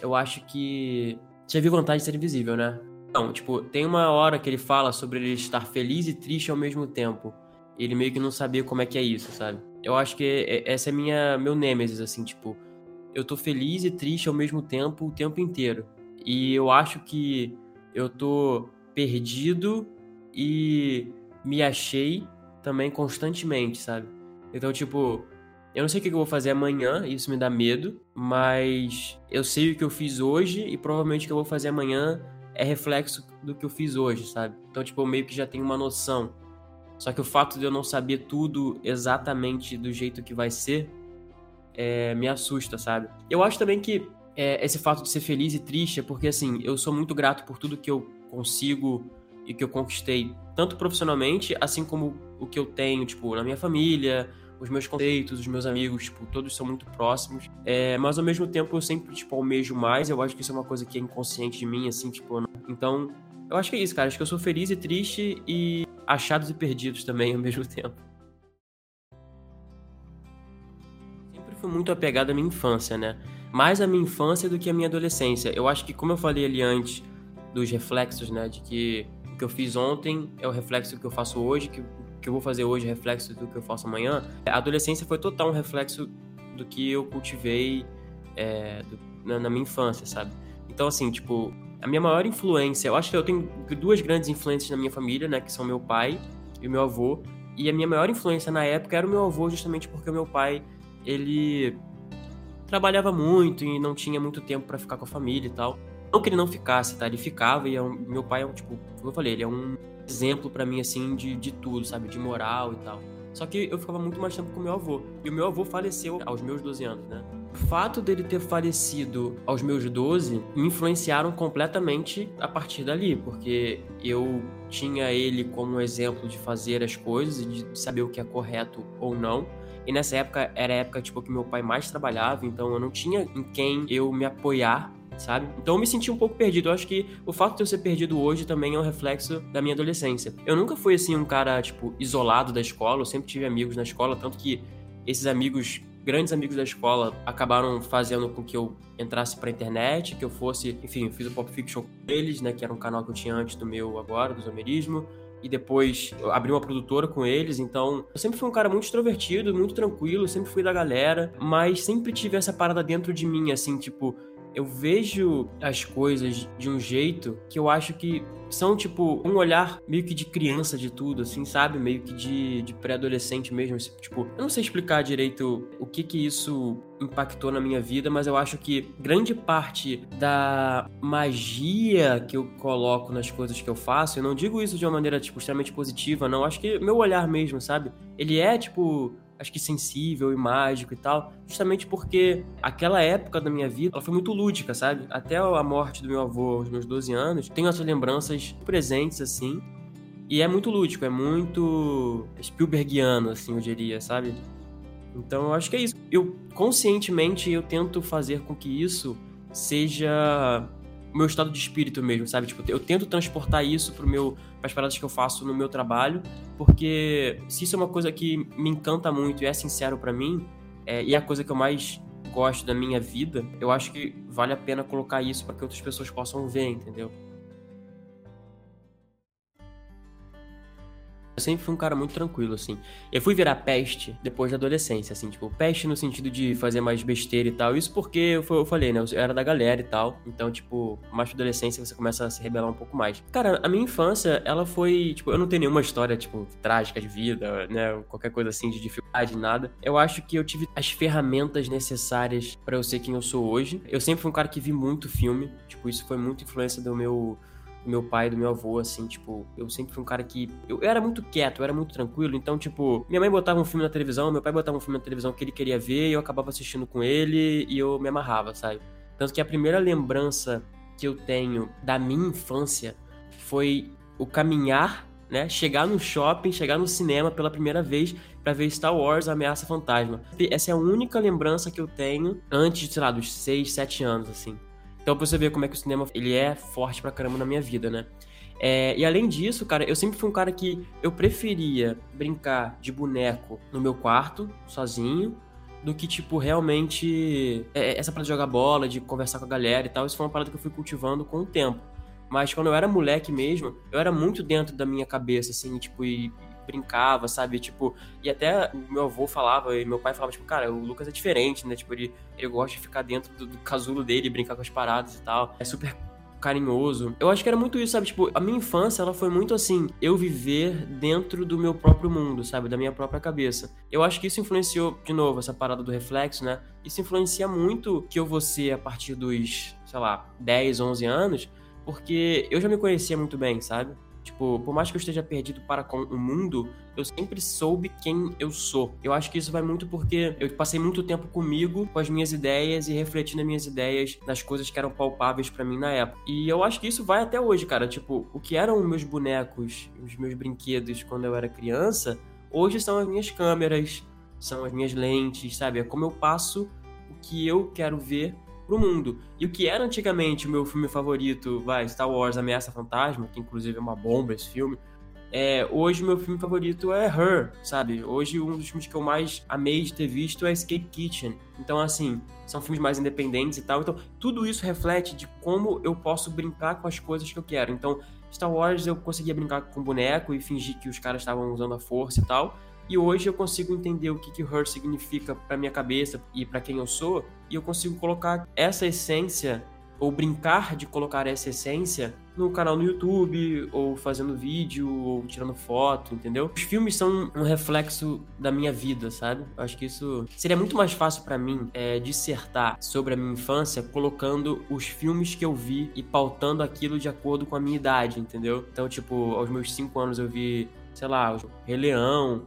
eu acho que. Já viu Vantagem de Ser Invisível, né? Não, tipo, tem uma hora que ele fala sobre ele estar feliz e triste ao mesmo tempo. Ele meio que não sabia como é que é isso, sabe? Eu acho que essa é minha meu nêmesis, assim, tipo, eu tô feliz e triste ao mesmo tempo o tempo inteiro. E eu acho que eu tô perdido e me achei também constantemente, sabe? Então, tipo, eu não sei o que eu vou fazer amanhã, isso me dá medo, mas eu sei o que eu fiz hoje e provavelmente o que eu vou fazer amanhã é reflexo do que eu fiz hoje, sabe? Então, tipo, eu meio que já tenho uma noção. Só que o fato de eu não saber tudo exatamente do jeito que vai ser é, me assusta, sabe? Eu acho também que é, esse fato de ser feliz e triste é porque, assim, eu sou muito grato por tudo que eu consigo e que eu conquistei, tanto profissionalmente, assim como o que eu tenho, tipo, na minha família, os meus conceitos, os meus amigos, tipo, todos são muito próximos. É, mas ao mesmo tempo eu sempre, tipo, almejo mais. Eu acho que isso é uma coisa que é inconsciente de mim, assim, tipo. Não... Então, eu acho que é isso, cara. Acho que eu sou feliz e triste e achados e perdidos também ao mesmo tempo. Sempre fui muito apegado à minha infância, né? Mais à minha infância do que à minha adolescência. Eu acho que, como eu falei ali antes, dos reflexos, né? De que o que eu fiz ontem é o reflexo que eu faço hoje, que que eu vou fazer hoje reflexo do que eu faço amanhã. A adolescência foi total um reflexo do que eu cultivei é, do, na, na, minha infância, sabe? Então, assim, tipo, a minha maior influência, eu acho que eu tenho duas grandes influências na minha família, né? Que são meu pai e meu avô. E a minha maior influência na época era o meu avô, justamente porque o meu pai, ele trabalhava muito e não tinha muito tempo para ficar com a família e tal. Não que ele não ficasse, tá? Ele ficava e é um, meu pai é um, tipo, como eu falei, ele é um exemplo para mim, assim, de, de tudo, sabe? De moral e tal. Só que eu ficava muito mais tempo com meu avô. E o meu avô faleceu aos meus 12 anos, né? O fato dele ter falecido aos meus 12 me influenciaram completamente a partir dali, porque eu tinha ele como exemplo de fazer as coisas e de saber o que é correto ou não. E nessa época era a época tipo que meu pai mais trabalhava, então eu não tinha em quem eu me apoiar sabe? Então eu me senti um pouco perdido. Eu acho que o fato de eu ser perdido hoje também é um reflexo da minha adolescência. Eu nunca fui assim um cara tipo isolado da escola, eu sempre tive amigos na escola, tanto que esses amigos grandes amigos da escola acabaram fazendo com que eu entrasse pra internet, que eu fosse, enfim, eu fiz o Pop Fiction com eles, né, que era um canal que eu tinha antes do meu agora, do Zomerismo, e depois abri uma produtora com eles, então eu sempre fui um cara muito extrovertido, muito tranquilo, sempre fui da galera, mas sempre tive essa parada dentro de mim, assim, tipo, eu vejo as coisas de um jeito que eu acho que são, tipo, um olhar meio que de criança de tudo, assim, sabe? Meio que de, de pré-adolescente mesmo. Assim, tipo, eu não sei explicar direito o que que isso impactou na minha vida, mas eu acho que grande parte da magia que eu coloco nas coisas que eu faço, eu não digo isso de uma maneira, tipo, extremamente positiva, não. Acho que meu olhar mesmo, sabe? Ele é, tipo, acho que sensível e mágico e tal, justamente porque aquela época da minha vida, ela foi muito lúdica, sabe? Até a morte do meu avô aos meus 12 anos, tenho essas lembranças presentes, assim, e é muito lúdico, é muito Spielbergiano, assim, eu diria, sabe? Então eu acho que é isso. Eu, conscientemente, eu tento fazer com que isso seja meu estado de espírito mesmo, sabe? Tipo, eu tento transportar isso pro meu, as paradas que eu faço no meu trabalho, porque se isso é uma coisa que me encanta muito e é sincero para mim, é, e é a coisa que eu mais gosto da minha vida, eu acho que vale a pena colocar isso para que outras pessoas possam ver, entendeu? Eu sempre fui um cara muito tranquilo, assim. Eu fui virar peste depois da adolescência, assim, tipo, peste no sentido de fazer mais besteira e tal. Isso porque eu, eu falei, né? Eu era da galera e tal. Então, tipo, mais pra adolescência você começa a se rebelar um pouco mais. Cara, a minha infância, ela foi, tipo, eu não tenho nenhuma história, tipo, trágica de vida, né? Qualquer coisa assim de dificuldade, nada. Eu acho que eu tive as ferramentas necessárias para eu ser quem eu sou hoje. Eu sempre fui um cara que vi muito filme. Tipo, isso foi muito influência do meu do meu pai, do meu avô, assim, tipo, eu sempre fui um cara que. Eu, eu, era muito quieto, eu era muito tranquilo, então, tipo, minha mãe botava um filme na televisão, meu pai botava um filme na televisão que ele queria ver e eu acabava assistindo com ele e eu me amarrava, sabe? Tanto que a primeira lembrança que eu tenho da minha infância foi o caminhar, né? Chegar no shopping, chegar no cinema pela primeira vez para ver Star Wars Ameaça Fantasma. Essa é a única lembrança que eu tenho antes, sei lá, dos 6, 7 anos, assim. Então pra você ver como é que o cinema ele é forte pra caramba na minha vida, né? É, e além disso, cara, eu sempre fui um cara que eu preferia brincar de boneco no meu quarto, sozinho, do que, tipo, realmente é, essa parada de jogar bola, de conversar com a galera e tal. Isso foi uma parada que eu fui cultivando com o tempo. Mas quando eu era moleque mesmo, eu era muito dentro da minha cabeça, assim, tipo, e brincava, sabe? Tipo, e até meu avô falava, e meu pai falava, tipo, cara, o Lucas é diferente, né? Tipo, ele, ele gosta de ficar dentro do, do casulo dele, brincar com as paradas e tal. É super carinhoso. Eu acho que era muito isso, sabe? Tipo, a minha infância, ela foi muito assim, eu viver dentro do meu próprio mundo, sabe? Da minha própria cabeça. Eu acho que isso influenciou, de novo, essa parada do reflexo, né? Isso influencia muito que eu vou ser a partir dos, sei lá, 10, 11 anos, porque eu já me conhecia muito bem, sabe? Tipo, por mais que eu esteja perdido para com o mundo, eu sempre soube quem eu sou. Eu acho que isso vai muito porque eu passei muito tempo comigo, com as minhas ideias e refletindo as minhas ideias nas coisas que eram palpáveis para mim na época. E eu acho que isso vai até hoje, cara. Tipo, o que eram meus bonecos, os meus brinquedos quando eu era criança, hoje são as minhas câmeras, são as minhas lentes, sabe? É como eu passo o que eu quero ver pro mundo. E o que era antigamente o meu filme favorito, vai, Star Wars Ameaça Fantasma, que inclusive é uma bomba esse filme, é, hoje meu filme favorito é Her, sabe? Hoje um dos filmes que eu mais amei de ter visto é Escape Kitchen. Então, assim, são filmes mais independentes e tal. Então, tudo isso reflete de como eu posso brincar com as coisas que eu quero. Então, Star Wars eu conseguia brincar com boneco e fingir que os caras estavam usando a força e tal. E hoje eu consigo entender o que, que Her significa para minha cabeça e para quem eu sou, e eu consigo colocar essa essência ou brincar de colocar essa essência no canal no YouTube, ou fazendo vídeo, ou tirando foto, entendeu? Os filmes são um reflexo da minha vida, sabe? Acho que isso seria muito mais fácil para mim é, dissertar sobre a minha infância colocando os filmes que eu vi e pautando aquilo de acordo com a minha idade, entendeu? Então, tipo, aos meus 5 anos eu vi, sei lá, Rei Leão,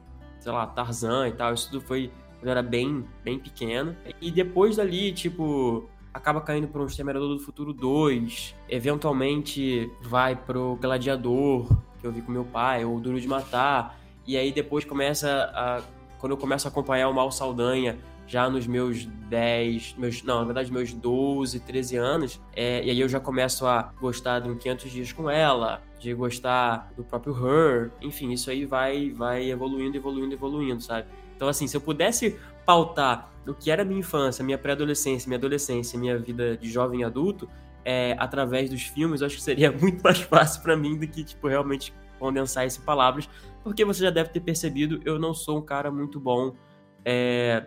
sei lá, Tarzan e tal. Isso tudo foi quando eu era bem, bem pequeno. E depois dali, tipo, acaba caindo para um Exterminador do Futuro 2. Eventualmente vai pro Gladiador, que eu vi com meu pai, ou Duro de Matar. E aí depois começa a. Quando eu começo a acompanhar o Mal Saldanha, já nos meus 10, meus, não, na verdade, meus 12, 13 anos, é, e aí eu já começo a gostar de um 500 Dias com Ela, de gostar do próprio Her, enfim, isso aí vai, vai evoluindo, evoluindo, evoluindo, sabe? Então, assim, se eu pudesse pautar o que era minha infância, minha pré-adolescência, minha adolescência, minha vida de jovem adulto, é, através dos filmes, eu acho que seria muito mais fácil para mim do que, tipo, realmente condensar isso em palavras, porque você já deve ter percebido, eu não sou um cara muito bom é,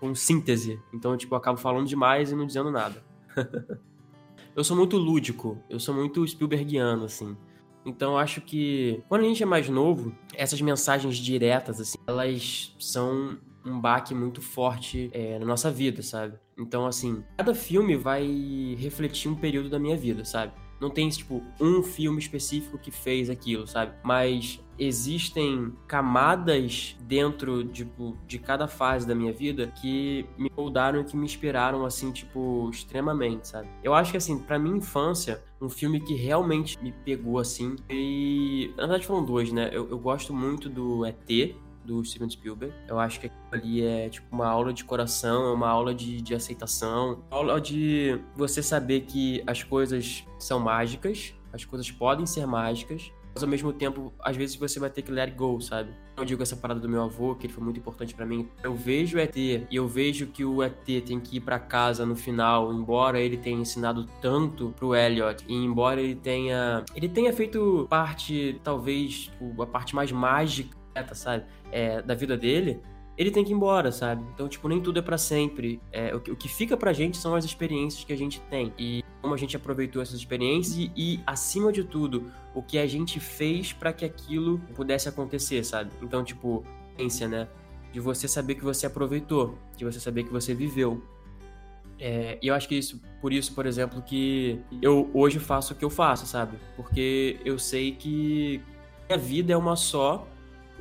com síntese. Então, tipo, eu acabo falando demais e não dizendo nada. eu sou muito lúdico, eu sou muito Spielbergiano, assim. Então, acho que quando a gente é mais novo, essas mensagens diretas, assim, elas são um baque muito forte é, na nossa vida, sabe? Então, assim, cada filme vai refletir um período da minha vida, sabe? Não tem, tipo, um filme específico que fez aquilo, sabe? Mas existem camadas dentro, tipo, de cada fase da minha vida que me moldaram e que me inspiraram, assim, tipo, extremamente, sabe? Eu acho que, assim, pra minha infância, um filme que realmente me pegou, assim, e... Na verdade foram dois, né? Eu, eu gosto muito do ET, do Steven Spielberg. Eu acho que ali é tipo uma aula de coração, é uma aula de, de aceitação, aula de você saber que as coisas são mágicas, as coisas podem ser mágicas, mas ao mesmo tempo, às vezes você vai ter que let go, sabe? Eu digo essa parada do meu avô, que ele foi muito importante para mim. Eu vejo o ET e eu vejo que o ET tem que ir para casa no final, embora ele tenha ensinado tanto pro Elliot e embora ele tenha ele tenha feito parte, talvez, a parte mais mágica sabe? É, da vida dele, ele tem que ir embora, sabe? Então, tipo, nem tudo é para sempre. É, o, que, o que fica pra gente são as experiências que a gente tem. E como a gente aproveitou essas experiências e, e acima de tudo, o que a gente fez para que aquilo pudesse acontecer, sabe? Então, tipo, ciência, né? De você saber que você aproveitou, de você saber que você viveu. É, e eu acho que isso, por isso, por exemplo, que eu hoje faço o que eu faço, sabe? Porque eu sei que a vida é uma só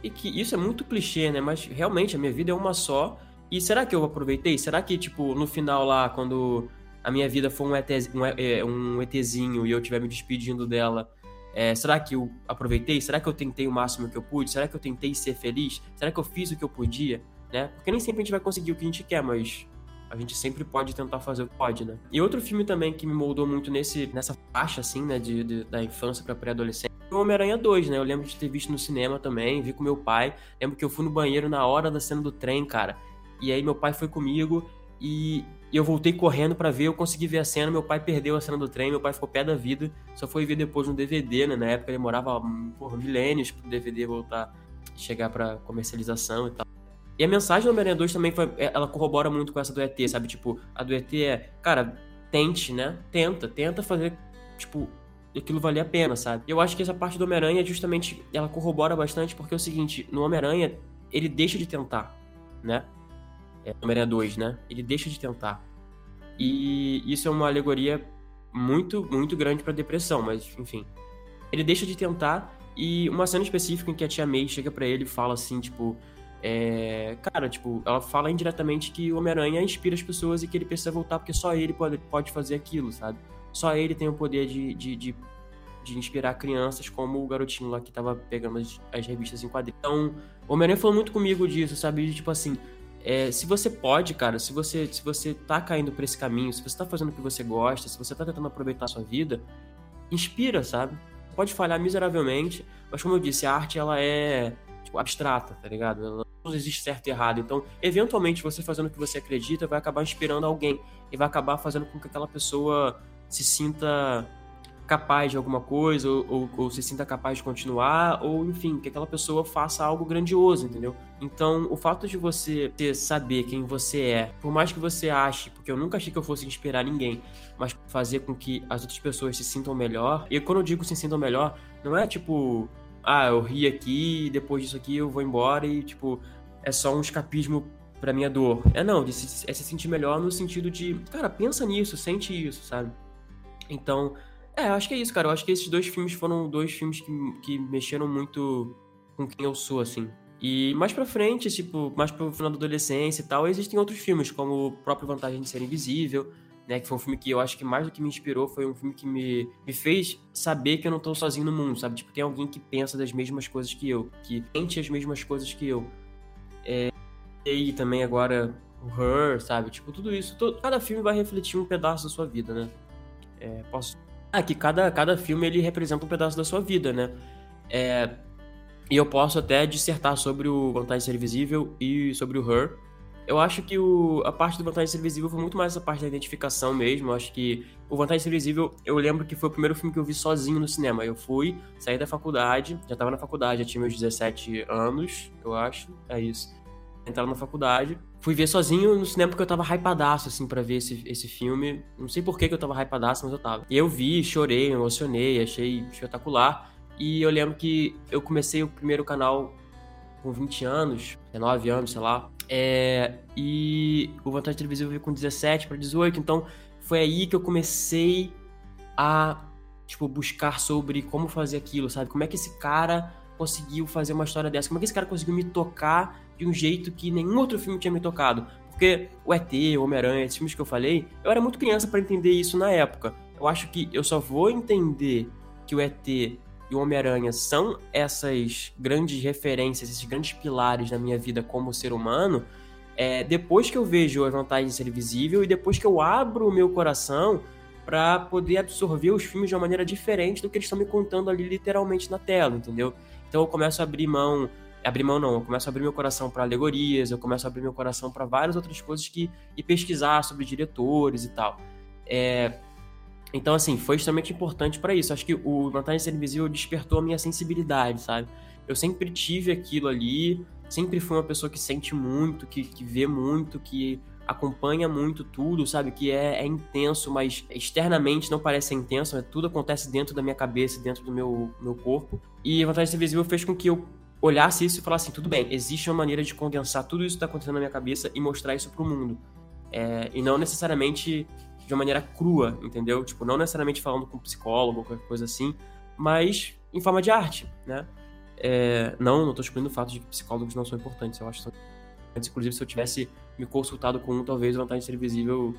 e que isso é muito clichê, né? Mas realmente a minha vida é uma só. E será que eu aproveitei? Será que, tipo, no final lá, quando a minha vida for um, ET, um, é, um ETzinho e eu estiver me despedindo dela, é, será que eu aproveitei? Será que eu tentei o máximo que eu pude? Será que eu tentei ser feliz? Será que eu fiz o que eu podia? Né? Porque nem sempre a gente vai conseguir o que a gente quer, mas a gente sempre pode tentar fazer o que pode, né? E outro filme também que me moldou muito nesse, nessa faixa, assim, né, de, de da infância pra pré-adolescência, Homem-Aranha 2, né? Eu lembro de ter visto no cinema também, vi com meu pai. Lembro que eu fui no banheiro na hora da cena do trem, cara. E aí meu pai foi comigo e eu voltei correndo para ver, eu consegui ver a cena, meu pai perdeu a cena do trem, meu pai ficou pé da vida, só foi ver depois no DVD, né? Na época demorava porra, milênios pro DVD voltar, chegar para comercialização e tal. E a mensagem do Homem-Aranha 2 também foi, ela corrobora muito com essa do ET, sabe? Tipo, a do ET é, cara, tente, né? Tenta, tenta fazer, tipo, aquilo valer a pena, sabe? Eu acho que essa parte do Homem-Aranha, justamente, ela corrobora bastante, porque é o seguinte, no Homem-Aranha, ele deixa de tentar, né? É, Homem-Aranha 2, né? Ele deixa de tentar. E isso é uma alegoria muito, muito grande pra depressão, mas, enfim. Ele deixa de tentar, e uma cena específica em que a tia May chega para ele e fala assim, tipo... É, cara, tipo, ela fala indiretamente que o Homem-Aranha inspira as pessoas e que ele precisa voltar porque só ele pode, pode fazer aquilo, sabe? Só ele tem o poder de, de, de, de inspirar crianças como o garotinho lá que tava pegando as, as revistas em quadrinhos. Então, o Homem-Aranha falou muito comigo disso, sabe? De, tipo assim, é, se você pode, cara, se você, se você tá caindo por esse caminho, se você tá fazendo o que você gosta, se você tá tentando aproveitar a sua vida, inspira, sabe? Pode falhar miseravelmente, mas como eu disse, a arte ela é tipo, abstrata, tá ligado? Ela não existe certo e errado. Então, eventualmente, você fazendo o que você acredita vai acabar inspirando alguém e vai acabar fazendo com que aquela pessoa se sinta capaz de alguma coisa, ou, ou, ou, se sinta capaz de continuar, ou enfim, que aquela pessoa faça algo grandioso, entendeu? Então, o fato de você ter, saber quem você é, por mais que você ache, porque eu nunca achei que eu fosse inspirar ninguém, mas fazer com que as outras pessoas se sintam melhor, e quando eu digo se sintam melhor, não é tipo, ah, eu ri aqui, depois disso aqui eu vou embora e, tipo, é só um escapismo pra minha dor. É não, é se sentir melhor no sentido de, cara, pensa nisso, sente isso, sabe? Então, é, acho que é isso, cara. Eu acho que esses dois filmes foram dois filmes que, que mexeram muito com quem eu sou, assim. E mais pra frente, tipo, mais pro final da adolescência e tal, existem outros filmes, como o próprio Vantagem de Ser Invisível, né? Que foi um filme que eu acho que mais do que me inspirou, foi um filme que me, me fez saber que eu não tô sozinho no mundo, sabe? Tipo, tem alguém que pensa das mesmas coisas que eu, que sente as mesmas coisas que eu. É, e também agora o Her, sabe? Tipo, tudo isso. Todo, cada filme vai refletir um pedaço da sua vida, né? É, posso. Ah, que cada, cada filme ele representa um pedaço da sua vida, né? É, e eu posso até dissertar sobre o Vantagem Ser Visível e sobre o Her. Eu acho que o, a parte do Vantagem Ser Visível foi muito mais essa parte da identificação mesmo. Eu acho que o Vantagem Ser Visível, eu lembro que foi o primeiro filme que eu vi sozinho no cinema. Eu fui, saí da faculdade, já tava na faculdade, já tinha meus 17 anos, eu acho. É isso. Entrar na faculdade fui ver sozinho no cinema porque eu tava hypadaço, assim, pra ver esse, esse filme. Não sei por que, que eu tava hypadaço, mas eu tava. E eu vi, chorei, emocionei, achei espetacular. E eu lembro que eu comecei o primeiro canal com 20 anos, 19 anos, sei lá. É, e o Vantagem Televisiva eu vi com 17 para 18, então foi aí que eu comecei a, tipo, buscar sobre como fazer aquilo, sabe? Como é que esse cara conseguiu fazer uma história dessa? Como é que esse cara conseguiu me tocar de um jeito que nenhum outro filme tinha me tocado. Porque o ET, o Homem-Aranha, esses filmes que eu falei, eu era muito criança para entender isso na época. Eu acho que eu só vou entender que o ET e o Homem-Aranha são essas grandes referências, esses grandes pilares na minha vida como ser humano, é, depois que eu vejo a vantagem de ser visível e depois que eu abro o meu coração para poder absorver os filmes de uma maneira diferente do que eles estão me contando ali literalmente na tela, entendeu? Então eu começo a abrir mão abrir mão não, eu começo a abrir meu coração para alegorias, eu começo a abrir meu coração para várias outras coisas que e pesquisar sobre diretores e tal. É, então assim, foi extremamente importante para isso. Acho que o Vantagem Ser Invisível despertou a minha sensibilidade, sabe? Eu sempre tive aquilo ali, sempre fui uma pessoa que sente muito, que, que vê muito, que acompanha muito tudo, sabe? Que é, é, intenso, mas externamente não parece intenso, tudo acontece dentro da minha cabeça, dentro do meu, meu corpo. E a Vantagem Ser Invisível fez com que eu olhasse isso e falasse assim, tudo bem, existe uma maneira de condensar tudo isso que está acontecendo na minha cabeça e mostrar isso para o mundo. É, e não necessariamente de uma maneira crua, entendeu? Tipo, não necessariamente falando com um psicólogo ou qualquer coisa assim, mas em forma de arte, né? É, não, não tô excluindo o fato de que psicólogos não são importantes, eu acho que são. Inclusive, se eu tivesse me consultado com um, talvez a vantagem de ser visível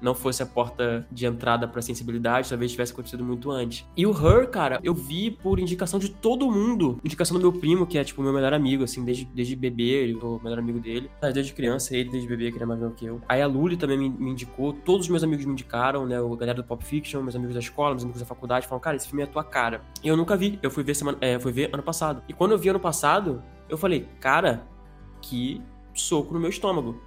não fosse a porta de entrada pra sensibilidade, talvez tivesse acontecido muito antes. E o Her, cara, eu vi por indicação de todo mundo. Indicação do meu primo, que é, tipo, meu melhor amigo, assim, desde, desde bebê, ele o melhor amigo dele. Desde criança, ele desde bebê, que ele é mais novo que eu. Aí a Luli também me, me, indicou, todos os meus amigos me indicaram, né, o galera do Pop Fiction, meus amigos da escola, meus amigos da faculdade, falaram, cara, esse filme é a tua cara. E eu nunca vi, eu fui ver semana, é, fui ver ano passado. E quando eu vi ano passado, eu falei, cara, que soco no meu estômago.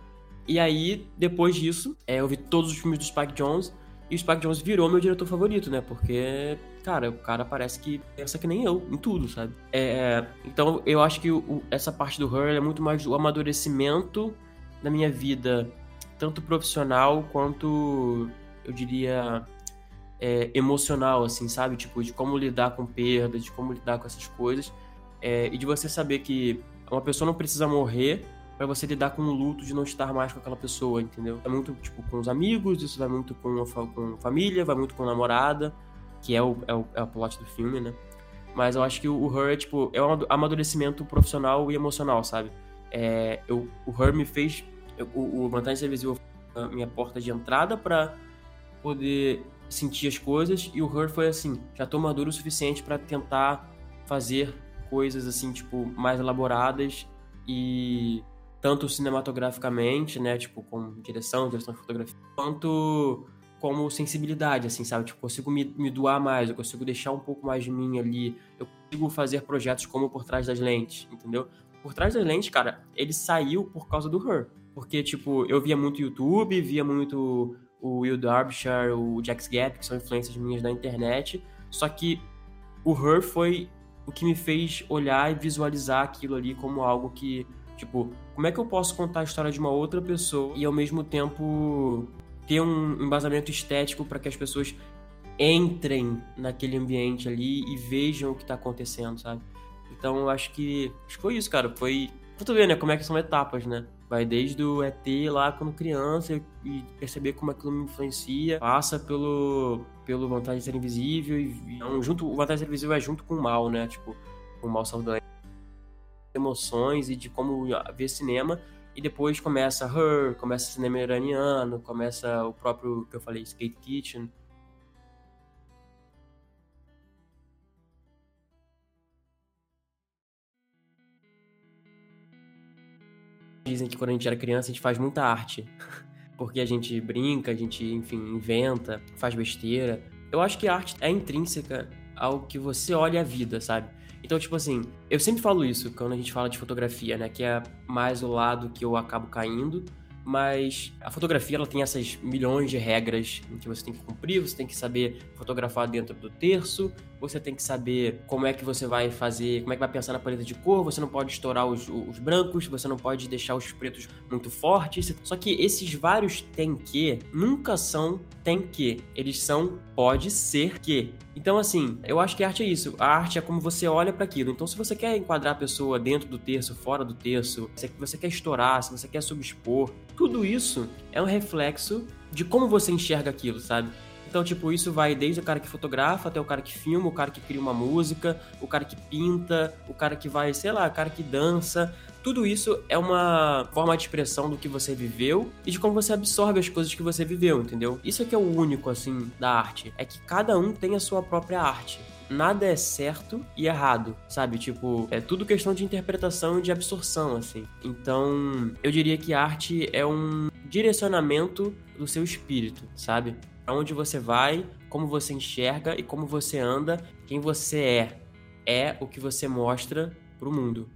E aí, depois disso, é, eu vi todos os filmes do Spike Jones e o Spike Jones virou meu diretor favorito, né? Porque, cara, o cara parece que pensa que nem eu em tudo, sabe? É, então, eu acho que o, essa parte do Her é muito mais o amadurecimento da minha vida, tanto profissional quanto, eu diria, é, emocional, assim, sabe? Tipo, de como lidar com perda, de como lidar com essas coisas. É, e de você saber que uma pessoa não precisa morrer para você lidar com o luto de não estar mais com aquela pessoa, entendeu? É muito, tipo, com os amigos, isso vai muito com a com família, vai muito com a namorada, que é o, é o, é o plot do filme, né? Mas eu acho que o Her é, tipo, é um amadurecimento profissional e emocional, sabe? É, eu, o Her me fez... Eu, o, Vantagem Televisiva a minha porta de entrada para poder sentir as coisas, e o Her foi assim, já tô maduro o suficiente para tentar fazer coisas, assim, tipo, mais elaboradas e tanto cinematograficamente, né, tipo, com direção, direção de fotografia, quanto como sensibilidade, assim, sabe? Tipo, consigo me, me doar mais, eu consigo deixar um pouco mais de mim ali, eu consigo fazer projetos como Por Trás das Lentes, entendeu? Por Trás das Lentes, cara, ele saiu por causa do Her. Porque, tipo, eu via muito YouTube, via muito o Will Derbyshire, o Jax Gap, que são influências minhas da internet, só que o Her foi o que me fez olhar e visualizar aquilo ali como algo que Tipo, como é que eu posso contar a história de uma outra pessoa e ao mesmo tempo ter um embasamento estético para que as pessoas entrem naquele ambiente ali e vejam o que tá acontecendo, sabe? Então eu acho que, acho que foi isso, cara. Foi. Pra tu ver, né? Como é que são etapas, né? Vai desde o ET lá quando criança e perceber como aquilo me influencia. Passa pelo, pelo Vantagem de Ser Invisível e. Não, junto, o Vantagem de Ser Invisível é junto com o mal, né? Tipo, o mal saudade emoções e de como ver cinema. E depois começa Her, começa cinema iraniano, começa o próprio que eu falei, Skate Kitchen. Dizem que quando a gente era criança a gente faz muita arte. Porque a gente brinca, a gente, enfim, inventa, faz besteira. Eu acho que a arte é intrínseca ao que você olha a vida, sabe? Então, tipo assim, eu sempre falo isso quando a gente fala de fotografia, né? Que é mais o lado que eu acabo caindo mas a fotografia ela tem essas milhões de regras que você tem que cumprir, você tem que saber fotografar dentro do terço, você tem que saber como é que você vai fazer, como é que vai pensar na paleta de cor, você não pode estourar os, os brancos, você não pode deixar os pretos muito fortes. Só que esses vários tem que nunca são tem que, eles são pode ser que. Então assim, eu acho que a arte é isso. A arte é como você olha para aquilo. Então se você quer enquadrar a pessoa dentro do terço, fora do terço, se você quer estourar, se você quer subexpor, tudo isso é um reflexo de como você enxerga aquilo, sabe? Então, tipo, isso vai desde o cara que fotografa até o cara que filma, o cara que cria uma música, o cara que pinta, o cara que vai, sei lá, o cara que dança. Tudo isso é uma forma de expressão do que você viveu e de como você absorve as coisas que você viveu, entendeu? Isso é que é o único, assim, da arte. É que cada um tem a sua própria arte nada é certo e errado, sabe? Tipo, é tudo questão de interpretação e de absorção, assim. Então, eu diria que arte é um direcionamento do seu espírito, sabe? Para onde você vai, como você enxerga e como você anda, quem você é. É o que você mostra pro mundo.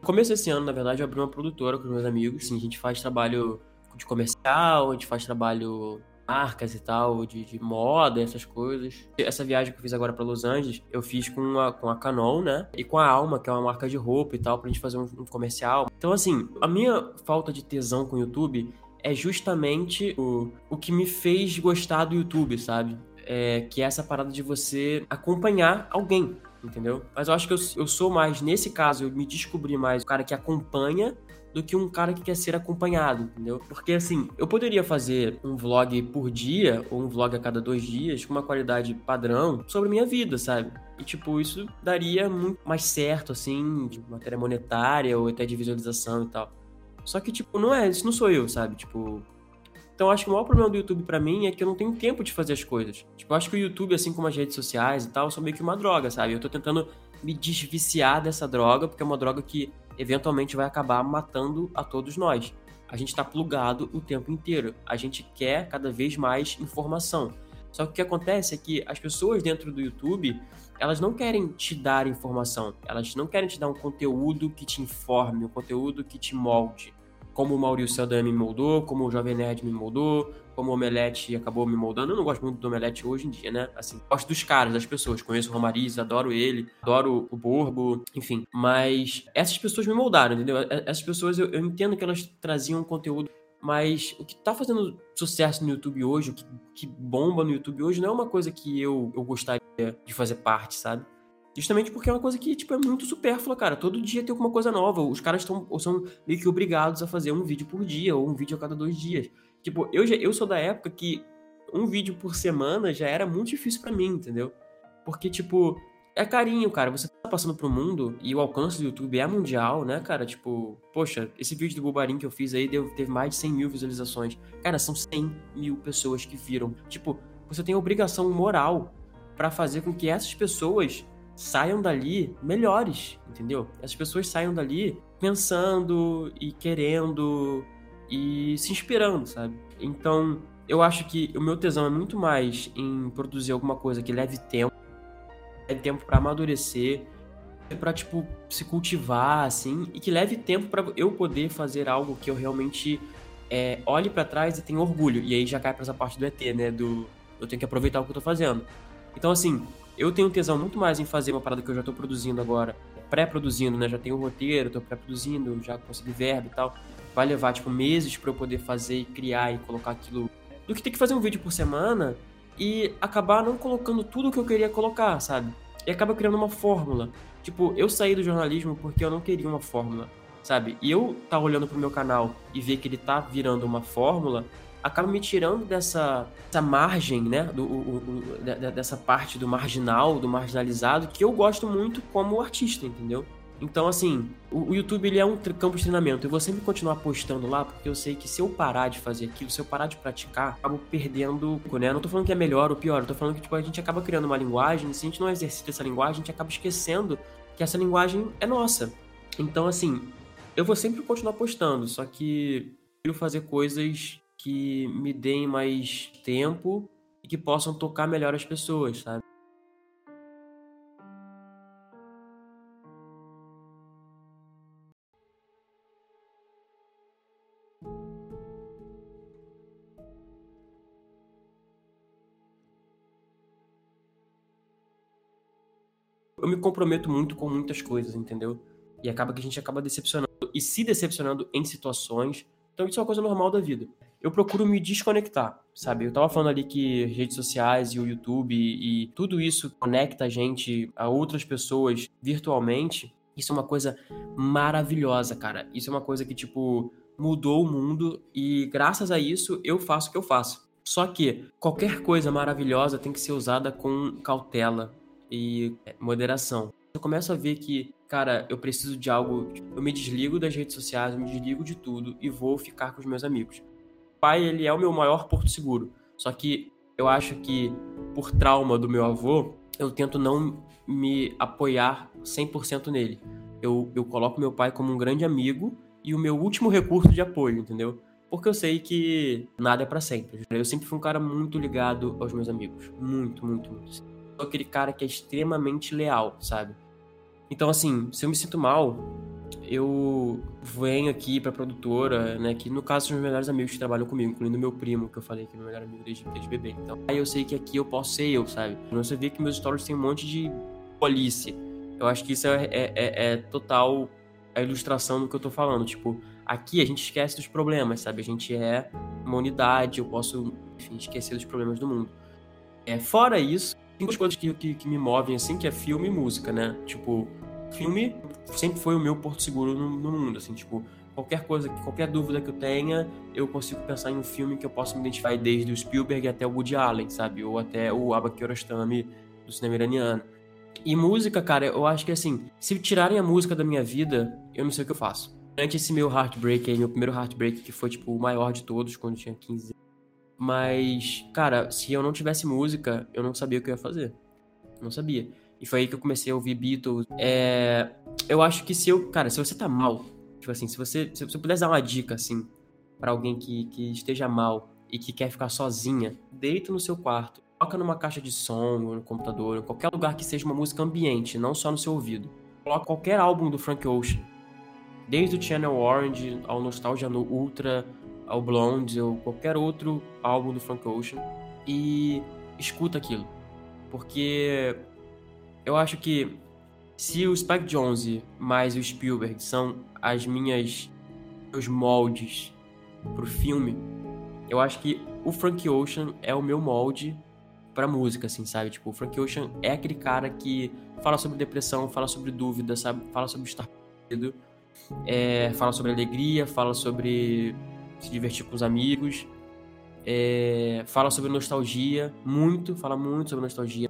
No começo desse ano, na verdade, eu abri uma produtora com meus amigos. Sim, a gente faz trabalho de comercial, a gente faz trabalho marcas e tal, de, de, moda, essas coisas. Essa viagem que eu fiz agora para Los Angeles, eu fiz com a, com a Canon, né? E com a Alma, que é uma marca de roupa e tal, pra gente fazer um, um comercial. Então, assim, a minha falta de tesão com o YouTube é justamente o, o que me fez gostar do YouTube, sabe? É, que é essa parada de você acompanhar alguém, entendeu? Mas eu acho que eu, eu sou mais, nesse caso, eu me descobri mais o cara que acompanha do que um cara que quer ser acompanhado, entendeu? Porque assim, eu poderia fazer um vlog por dia ou um vlog a cada dois dias com uma qualidade padrão sobre minha vida, sabe? E tipo, isso daria muito mais certo, assim, de matéria monetária ou até de visualização e tal. Só que, tipo, não é, isso não sou eu, sabe? Tipo. Então, acho que o maior problema do YouTube para mim é que eu não tenho tempo de fazer as coisas. Tipo, eu acho que o YouTube, assim como as redes sociais e tal, são meio que uma droga, sabe? Eu tô tentando me desviciar dessa droga, porque é uma droga que eventualmente vai acabar matando a todos nós. A gente está plugado o tempo inteiro. A gente quer cada vez mais informação. Só que o que acontece é que as pessoas dentro do YouTube, elas não querem te dar informação, elas não querem te dar um conteúdo que te informe, um conteúdo que te molde. Como o Maurício Saldanha me moldou, como o Jovem Nerd me moldou, como o Omelete acabou me moldando. Eu não gosto muito do Omelete hoje em dia, né? Assim, gosto dos caras, das pessoas. Conheço o Romariz, adoro ele, adoro o Borgo, enfim. Mas essas pessoas me moldaram, entendeu? Essas pessoas, eu, eu entendo que elas traziam conteúdo mas o que tá fazendo sucesso no YouTube hoje, o que, que, bomba no YouTube hoje, não é uma coisa que eu, eu gostaria de fazer parte, sabe? Justamente porque é uma coisa que, tipo, é muito supérflua, cara. Todo dia tem alguma coisa nova. Os caras estão são meio que obrigados a fazer um vídeo por dia, ou um vídeo a cada dois dias. Tipo, eu, já, eu sou da época que um vídeo por semana já era muito difícil para mim, entendeu? Porque, tipo, é carinho, cara. Você tá passando pro mundo e o alcance do YouTube é mundial, né, cara? Tipo, poxa, esse vídeo do Bubarim que eu fiz aí deu, teve mais de 100 mil visualizações. Cara, são 100 mil pessoas que viram. Tipo, você tem obrigação moral para fazer com que essas pessoas saiam dali melhores, entendeu? Essas pessoas saiam dali pensando e querendo e se inspirando, sabe? Então, eu acho que o meu tesão é muito mais em produzir alguma coisa que leve tempo leve tempo para amadurecer, para tipo se cultivar assim e que leve tempo para eu poder fazer algo que eu realmente é, olhe para trás e tenha orgulho. E aí já cai para essa parte do ET, né? Do eu tenho que aproveitar o que eu tô fazendo. Então assim, eu tenho tesão muito mais em fazer uma parada que eu já tô produzindo agora, pré-produzindo, né? Já tenho o roteiro, tô pré-produzindo, já consegui verbo e tal. Vai levar tipo meses para eu poder fazer e criar e colocar aquilo. Do que ter que fazer um vídeo por semana e acabar não colocando tudo o que eu queria colocar, sabe? E acaba criando uma fórmula. Tipo, eu saí do jornalismo porque eu não queria uma fórmula, sabe? E eu tá olhando pro meu canal e ver que ele tá virando uma fórmula, acaba me tirando dessa, dessa margem, né? Do, o, o, dessa parte do marginal, do marginalizado, que eu gosto muito como artista, entendeu? Então, assim, o, YouTube ele é um campo de treinamento. Eu vou sempre continuar postando lá, porque eu sei que se eu parar de fazer aquilo, se eu parar de praticar, acabo perdendo, né? Não tô falando que é melhor ou pior, eu tô falando que tipo, a gente acaba criando uma linguagem, e se a gente não exercita essa linguagem, a gente acaba esquecendo que essa linguagem é nossa. Então, assim, eu vou sempre continuar postando, só que eu fazer coisas que me deem mais tempo e que possam tocar melhor as pessoas, sabe? eu me comprometo muito com muitas coisas, entendeu? E acaba que a gente acaba decepcionando e se decepcionando em situações. Então isso é uma coisa normal da vida. Eu procuro me desconectar, sabe? Eu tava falando ali que redes sociais e o YouTube e, tudo isso conecta a gente a outras pessoas virtualmente. Isso é uma coisa maravilhosa, cara. Isso é uma coisa que, tipo, mudou o mundo e graças a isso eu faço o que eu faço. Só que qualquer coisa maravilhosa tem que ser usada com cautela, e é, moderação. Eu começo a ver que, cara, eu preciso de algo. Tipo, eu me desligo das redes sociais, eu me desligo de tudo e vou ficar com os meus amigos. Pai, ele é o meu maior porto seguro. Só que eu acho que, por trauma do meu avô, eu tento não me apoiar 100% nele. Eu, eu coloco meu pai como um grande amigo e o meu último recurso de apoio, entendeu? Porque eu sei que nada é para sempre. Eu sempre fui um cara muito ligado aos meus amigos. Muito, muito, muito sou aquele cara que é extremamente leal, sabe? Então, assim, se eu me sinto mal, eu venho aqui pra produtora, né? Que no caso são os melhores amigos que trabalham comigo, incluindo meu primo, que eu falei que é meu melhor amigo desde, desde bebê. Então, aí eu sei que aqui eu posso ser eu, sabe? Você vê que meus stories tem um monte de polícia. Eu acho que isso é, é, é, é total a ilustração do que eu tô falando. Tipo, aqui a gente esquece dos problemas, sabe? A gente é uma unidade, eu posso, enfim, esquecer dos problemas do mundo. É, fora isso, tem duas coisas que, que, que, me movem, assim, que é filme e música, né? Tipo, filme sempre foi o meu porto seguro no, no mundo, assim, tipo, qualquer coisa, qualquer dúvida que eu tenha, eu consigo pensar em um filme que eu possa me identificar desde o Spielberg até o Woody Allen, sabe? Ou até o Abba Kiarostami do cinema iraniano. E música, cara, eu acho que assim, se tirarem a música da minha vida, eu não sei o que eu faço. Durante esse meu heartbreak aí, meu primeiro heartbreak, que foi tipo o maior de todos, quando eu tinha 15 mas, cara, se eu não tivesse música, eu não sabia o que eu ia fazer. Não sabia. E foi aí que eu comecei a ouvir Beatles. É, eu acho que se eu. Cara, se você tá mal, tipo assim, se você. Se você pudesse dar uma dica, assim, para alguém que, que esteja mal e que quer ficar sozinha, deita no seu quarto, coloca numa caixa de som, no computador, em qualquer lugar que seja uma música ambiente, não só no seu ouvido. Coloca qualquer álbum do Frank Ocean. Desde o Channel Orange ao Nostalgia no Ultra, ao Blonde ou qualquer outro álbum do Frank Ocean e escuta aquilo. Porque eu acho que se o Spike Jonze mais o Spielberg são as minhas meus moldes pro filme, eu acho que o Frank Ocean é o meu molde pra música, assim, sabe? Tipo, o Frank Ocean é aquele cara que fala sobre depressão, fala sobre dúvida, sabe? Fala sobre estar perdido, é, fala sobre alegria, fala sobre se divertir com os amigos, é, fala sobre nostalgia, muito, fala muito sobre nostalgia.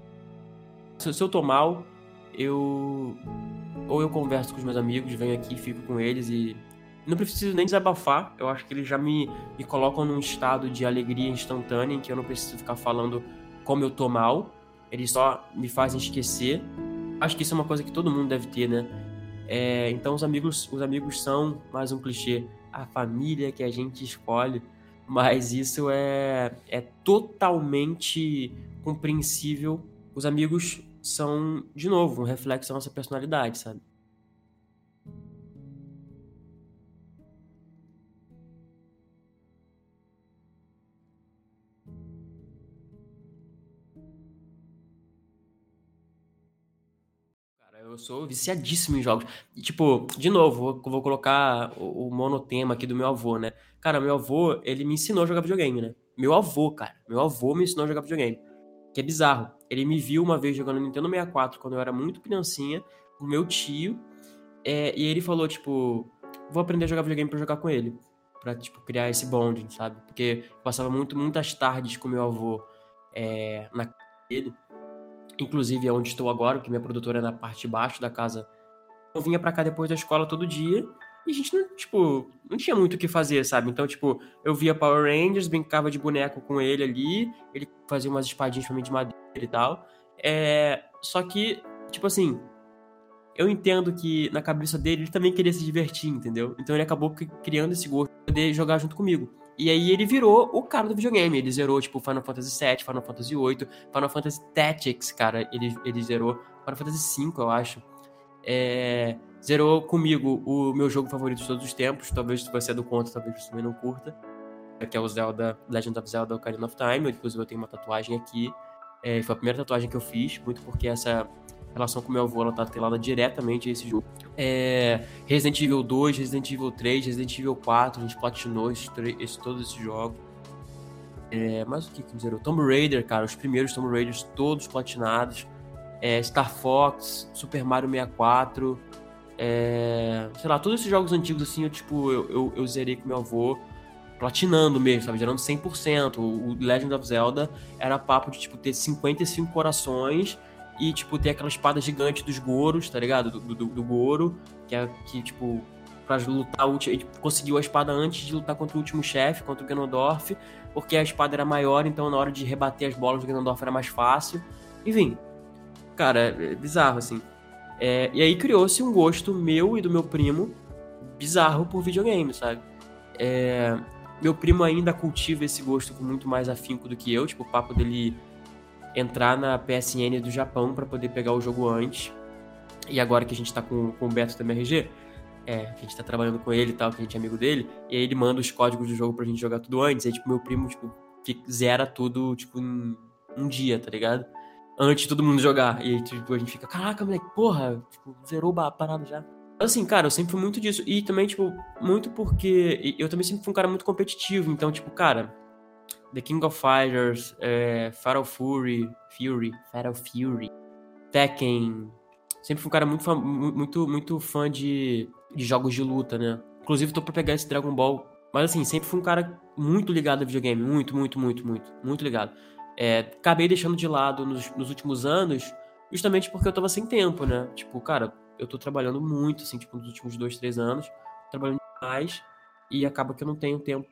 Se, se eu tô mal, eu ou eu converso com os meus amigos, venho aqui, fico com eles e não preciso nem desabafar. Eu acho que eles já me, me colocam num estado de alegria instantânea em que eu não preciso ficar falando como eu tô mal. Eles só me fazem esquecer. Acho que isso é uma coisa que todo mundo deve ter, né? É, então os amigos, os amigos são mais um clichê, a família que a gente escolhe, mas isso é, é totalmente compreensível. Os amigos são, de novo, um reflexo da nossa personalidade, sabe? eu sou viciadíssimo em jogos. E, tipo, de novo, vou, colocar o, monotema aqui do meu avô, né? Cara, meu avô, ele me ensinou a jogar videogame, né? Meu avô, cara. Meu avô me ensinou a jogar videogame. Que é bizarro. Ele me viu uma vez jogando Nintendo 64 quando eu era muito criancinha, com meu tio. É, e ele falou, tipo, vou aprender a jogar videogame pra jogar com ele. Pra, tipo, criar esse bonding, sabe? Porque eu passava muito, muitas tardes com meu avô é, na dele. Inclusive é onde estou agora, que minha produtora é na parte de baixo da casa. Eu vinha pra cá depois da escola todo dia. E a gente não, tipo, não tinha muito o que fazer, sabe? Então, tipo, eu via Power Rangers, brincava de boneco com ele ali, ele fazia umas espadinhas pra mim de madeira e tal. É... Só que, tipo assim, eu entendo que na cabeça dele ele também queria se divertir, entendeu? Então ele acabou criando esse gosto de poder jogar junto comigo. E aí ele virou o cara do videogame. Ele zerou, tipo, Final Fantasy VII, Final Fantasy VIII, Final Fantasy Tactics, cara, ele, ele zerou. Final Fantasy V, eu acho. É zerou comigo o meu jogo favorito de todos os tempos. Talvez você é do conta, talvez você também não curta. Que é o Zelda, Legend of Zelda Ocarina of Time. Inclusive eu tenho uma tatuagem aqui. É, foi a primeira tatuagem que eu fiz, muito porque essa relação com meu avô ela tá atrelada diretamente a esse jogo. É, Resident Evil 2, Resident Evil 3, Resident Evil 4, a gente platinou esses, esses, todos esses jogos. É, mas o que que zerou? Tomb Raider, cara, os primeiros Tomb Raiders todos platinados. É, Star Fox, Super Mario 64, é, sei lá, todos esses jogos antigos, assim, eu, tipo, eu, eu, eu zerei com meu avô, platinando mesmo, sabe? Gerando 100%. O Legend of Zelda era papo de, tipo, ter 55 corações e, tipo, ter aquela espada gigante dos Goros, tá ligado? Do, do, do Goro, que é, que, tipo, pra lutar, gente conseguiu a espada antes de lutar contra o último chefe, contra o Ganondorf, porque a espada era maior, então na hora de rebater as bolas do Ganondorf era mais fácil. Enfim, cara, é bizarro, assim. É, e aí criou-se um gosto meu e do meu primo bizarro por videogame, sabe? É, meu primo ainda cultiva esse gosto com muito mais afinco do que eu, tipo, o papo dele entrar na PSN do Japão para poder pegar o jogo antes. E agora que a gente tá com, com o Beto da MRG, é, que a gente tá trabalhando com ele e tal, que a gente é amigo dele, e aí ele manda os códigos do jogo pra gente jogar tudo antes, aí, tipo, meu primo, tipo, zera tudo, tipo, um dia, tá ligado? Antes de todo mundo jogar. E aí, tipo, a gente fica, caraca, moleque, porra, tipo, zerou a parada já. Assim, cara, eu sempre fui muito disso. E também, tipo, muito porque eu também sempre fui um cara muito competitivo. Então, tipo, cara, The King of Fighters, é, Fatal Fury, Fury, Fatal Fury, Tekken. Sempre fui um cara muito fã, muito, muito fã de, de jogos de luta, né? Inclusive, tô pra pegar esse Dragon Ball. Mas assim, sempre fui um cara muito ligado a videogame. Muito, muito, muito, muito. Muito ligado. É, acabei deixando de lado nos, nos, últimos anos, justamente porque eu tava sem tempo, né? Tipo, cara, eu tô trabalhando muito, assim, tipo, nos últimos dois, três anos, trabalhando mais, e acaba que eu não tenho tempo.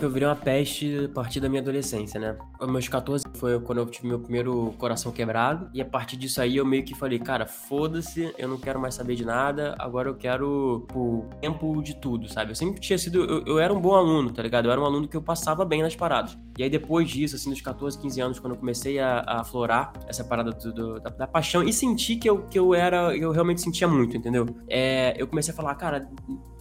Eu virei uma peste a partir da minha adolescência, né? Aos meus 14 Foi quando eu tive meu primeiro coração quebrado. E a partir disso aí eu meio que falei, cara, foda-se, eu não quero mais saber de nada, agora eu quero o tempo de tudo, sabe? Eu sempre tinha sido. Eu, eu, era um bom aluno, tá ligado? Eu era um aluno que eu passava bem nas paradas. E aí depois disso, assim, dos 14, 15 anos, quando eu comecei a, a aflorar essa parada do, do, da, da, paixão e senti que eu, que eu era. Eu realmente sentia muito, entendeu? É, eu comecei a falar, cara,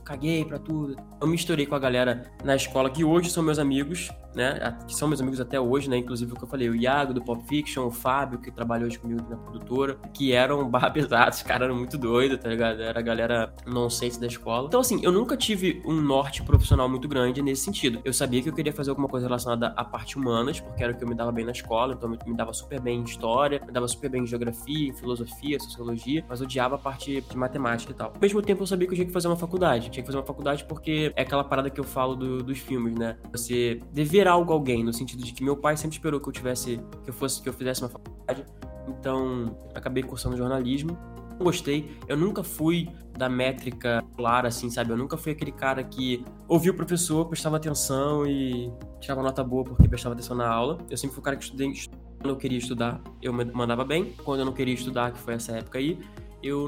caguei pra tudo. Eu misturei com a galera na escola que hoje são meus amigos, né? Que são meus amigos até hoje, né? Inclusive o que eu falei, o Iago do Pop Fiction, o Fábio, que trabalhou hoje comigo na produtora, que eram barra pesados, os caras eram muito doidos, tá ligado? Era a galera nonsense da escola. Então, assim, eu nunca tive um norte profissional muito grande nesse sentido. Eu sabia que eu queria fazer alguma coisa relacionada à parte humanas, porque era o que eu me dava bem na escola, então eu me dava super bem em história, me dava super bem em geografia, em filosofia, sociologia, mas odiava a parte de matemática e tal. Ao mesmo tempo, eu sabia que eu tinha que fazer uma faculdade. Tinha que fazer uma faculdade porque é aquela parada que eu falo do, dos filmes, né? Você dever algo a alguém, no sentido de que meu pai sempre esperou que eu tivesse, que eu fosse, que eu fizesse uma faculdade. Então, acabei cursando jornalismo. Não gostei. Eu nunca fui da métrica clara, assim, sabe? Eu nunca fui aquele cara que ouvia o professor, prestava atenção e tirava nota boa porque prestava atenção na aula. Eu sempre fui o cara que estudei, quando eu queria estudar, eu mandava bem. Quando eu não queria estudar, que foi essa época aí, eu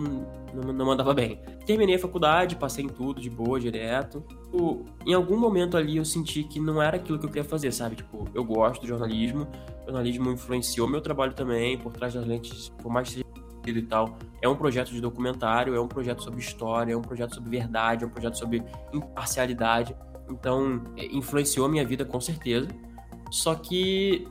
não, mandava bem. Terminei a faculdade, passei em tudo de boa, direto. Tipo, em algum momento ali eu senti que não era aquilo que eu queria fazer, sabe? Tipo, eu gosto do jornalismo, o jornalismo influenciou meu trabalho também, por trás das lentes, por mais que seja e tal. É um projeto de documentário, é um projeto sobre história, é um projeto sobre verdade, é um projeto sobre imparcialidade. Então, é, influenciou a minha vida com certeza. Só que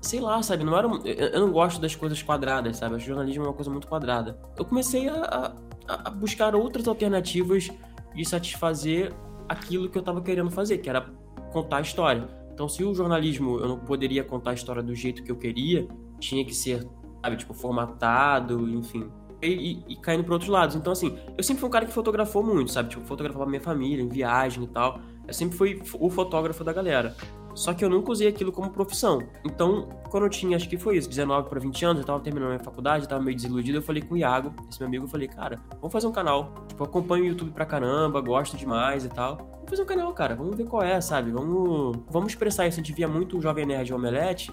sei lá, sabe? Não era. Eu não gosto das coisas quadradas, sabe? O jornalismo é uma coisa muito quadrada. Eu comecei a, a, a buscar outras alternativas de satisfazer aquilo que eu tava querendo fazer, que era contar a história. Então, se o jornalismo eu não poderia contar a história do jeito que eu queria, tinha que ser, sabe, tipo, formatado, enfim. E, e, e caindo para outros lados. Então, assim, eu sempre fui um cara que fotografou muito, sabe? Tipo, fotografava minha família, em viagem e tal. Eu sempre fui o fotógrafo da galera. Só que eu nunca usei aquilo como profissão. Então, quando eu tinha, acho que foi isso, 19 para 20 anos, eu tava terminando minha faculdade, eu tava meio desiludido, eu falei com o Iago, esse meu amigo, eu falei, cara, vamos fazer um canal. Tipo, eu acompanho o YouTube pra caramba, gosto demais e tal. Vamos fazer um canal, cara, vamos ver qual é, sabe? Vamos, vamos expressar isso. A gente via muito o Jovem Nerd Omelete,